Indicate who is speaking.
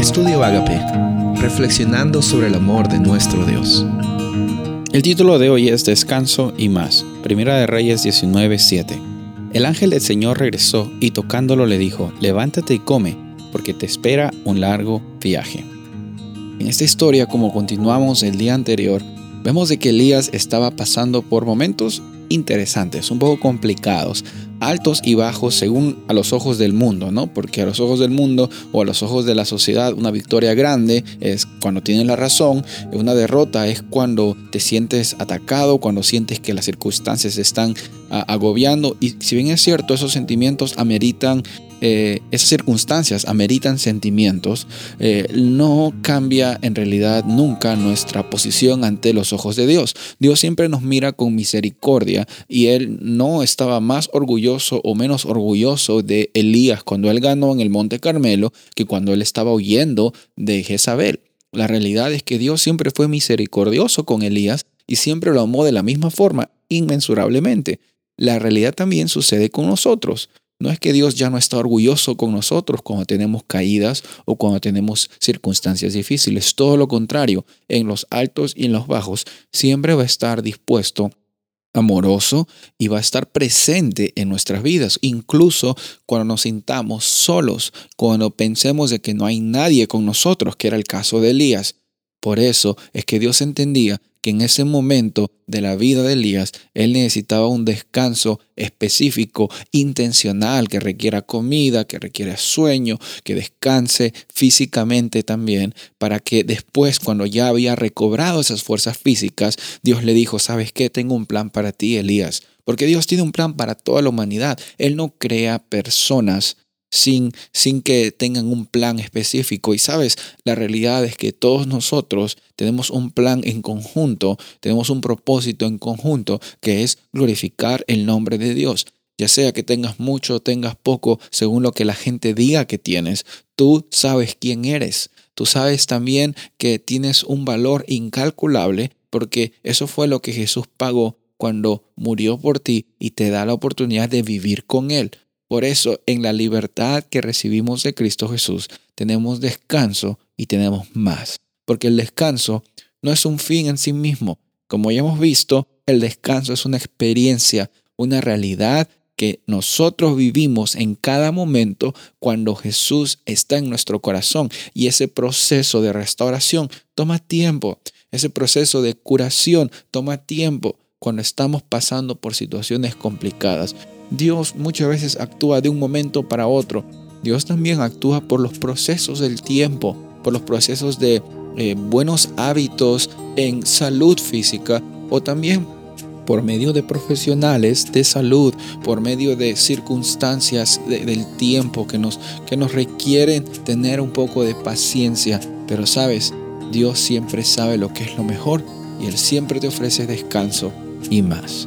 Speaker 1: Estudio Agape, reflexionando sobre el amor de nuestro Dios.
Speaker 2: El título de hoy es Descanso y más. Primera de Reyes 19:7. El ángel del Señor regresó y tocándolo le dijo, levántate y come, porque te espera un largo viaje. En esta historia, como continuamos el día anterior, vemos de que Elías estaba pasando por momentos interesantes, un poco complicados, altos y bajos según a los ojos del mundo, ¿no? Porque a los ojos del mundo o a los ojos de la sociedad una victoria grande es cuando tienes la razón, una derrota es cuando te sientes atacado, cuando sientes que las circunstancias están agobiando y si bien es cierto, esos sentimientos ameritan eh, esas circunstancias ameritan sentimientos, eh, no cambia en realidad nunca nuestra posición ante los ojos de Dios. Dios siempre nos mira con misericordia y Él no estaba más orgulloso o menos orgulloso de Elías cuando él ganó en el Monte Carmelo que cuando él estaba huyendo de Jezabel. La realidad es que Dios siempre fue misericordioso con Elías y siempre lo amó de la misma forma, inmensurablemente. La realidad también sucede con nosotros. No es que Dios ya no está orgulloso con nosotros cuando tenemos caídas o cuando tenemos circunstancias difíciles. Todo lo contrario, en los altos y en los bajos, siempre va a estar dispuesto amoroso y va a estar presente en nuestras vidas, incluso cuando nos sintamos solos, cuando pensemos de que no hay nadie con nosotros, que era el caso de Elías. Por eso es que Dios entendía que en ese momento de la vida de Elías, él necesitaba un descanso específico, intencional, que requiera comida, que requiera sueño, que descanse físicamente también, para que después, cuando ya había recobrado esas fuerzas físicas, Dios le dijo, ¿sabes qué? Tengo un plan para ti, Elías. Porque Dios tiene un plan para toda la humanidad. Él no crea personas sin, sin que tengan un plan específico. Y sabes, la realidad es que todos nosotros tenemos un plan en conjunto, tenemos un propósito en conjunto, que es glorificar el nombre de Dios. Ya sea que tengas mucho o tengas poco, según lo que la gente diga que tienes, tú sabes quién eres. Tú sabes también que tienes un valor incalculable porque eso fue lo que Jesús pagó cuando murió por ti y te da la oportunidad de vivir con Él. Por eso, en la libertad que recibimos de Cristo Jesús, tenemos descanso y tenemos más. Porque el descanso no es un fin en sí mismo. Como ya hemos visto, el descanso es una experiencia, una realidad que nosotros vivimos en cada momento cuando Jesús está en nuestro corazón. Y ese proceso de restauración toma tiempo. Ese proceso de curación toma tiempo cuando estamos pasando por situaciones complicadas. Dios muchas veces actúa de un momento para otro. Dios también actúa por los procesos del tiempo, por los procesos de eh, buenos hábitos en salud física o también por medio de profesionales de salud, por medio de circunstancias del tiempo que nos, que nos requieren tener un poco de paciencia. Pero sabes, Dios siempre sabe lo que es lo mejor y Él siempre te ofrece descanso y más.